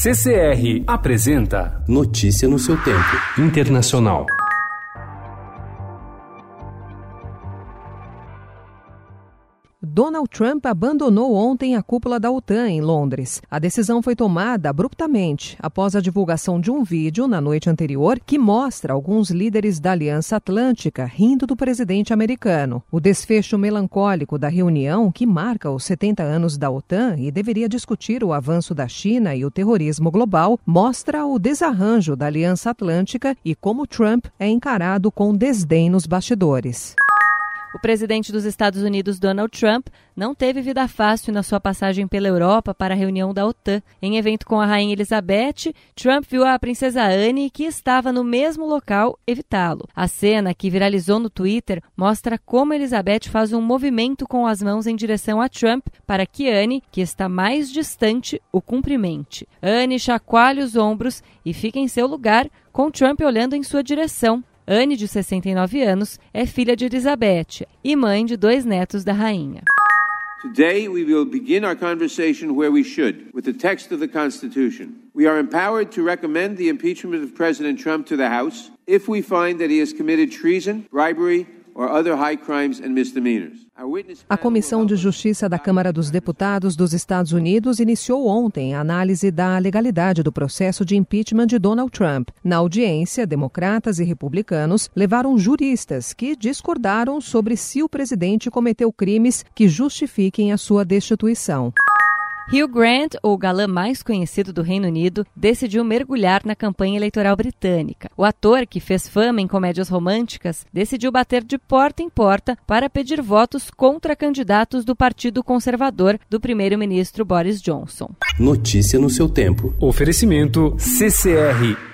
CCR apresenta Notícia no seu tempo. Internacional. Donald Trump abandonou ontem a cúpula da OTAN em Londres. A decisão foi tomada abruptamente após a divulgação de um vídeo na noite anterior que mostra alguns líderes da Aliança Atlântica rindo do presidente americano. O desfecho melancólico da reunião, que marca os 70 anos da OTAN e deveria discutir o avanço da China e o terrorismo global, mostra o desarranjo da Aliança Atlântica e como Trump é encarado com desdém nos bastidores. O presidente dos Estados Unidos, Donald Trump, não teve vida fácil na sua passagem pela Europa para a reunião da OTAN. Em evento com a rainha Elizabeth, Trump viu a princesa Anne, que estava no mesmo local, evitá-lo. A cena, que viralizou no Twitter, mostra como Elizabeth faz um movimento com as mãos em direção a Trump para que Anne, que está mais distante, o cumprimente. Anne chacoalha os ombros e fica em seu lugar, com Trump olhando em sua direção. Anne, de 69 anos, é filha de Elizabeth e mãe de dois netos da rainha. Today, we will begin our conversation where we should, with the text of the Constitution. We are empowered to recommend the impeachment of President Trump to the House if we find that he has committed treason, bribery, A Comissão de Justiça da Câmara dos Deputados dos Estados Unidos iniciou ontem a análise da legalidade do processo de impeachment de Donald Trump. Na audiência, democratas e republicanos levaram juristas que discordaram sobre se o presidente cometeu crimes que justifiquem a sua destituição. Hugh Grant, o galã mais conhecido do Reino Unido, decidiu mergulhar na campanha eleitoral britânica. O ator, que fez fama em comédias românticas, decidiu bater de porta em porta para pedir votos contra candidatos do Partido Conservador do primeiro-ministro Boris Johnson. Notícia no seu tempo. Oferecimento CCR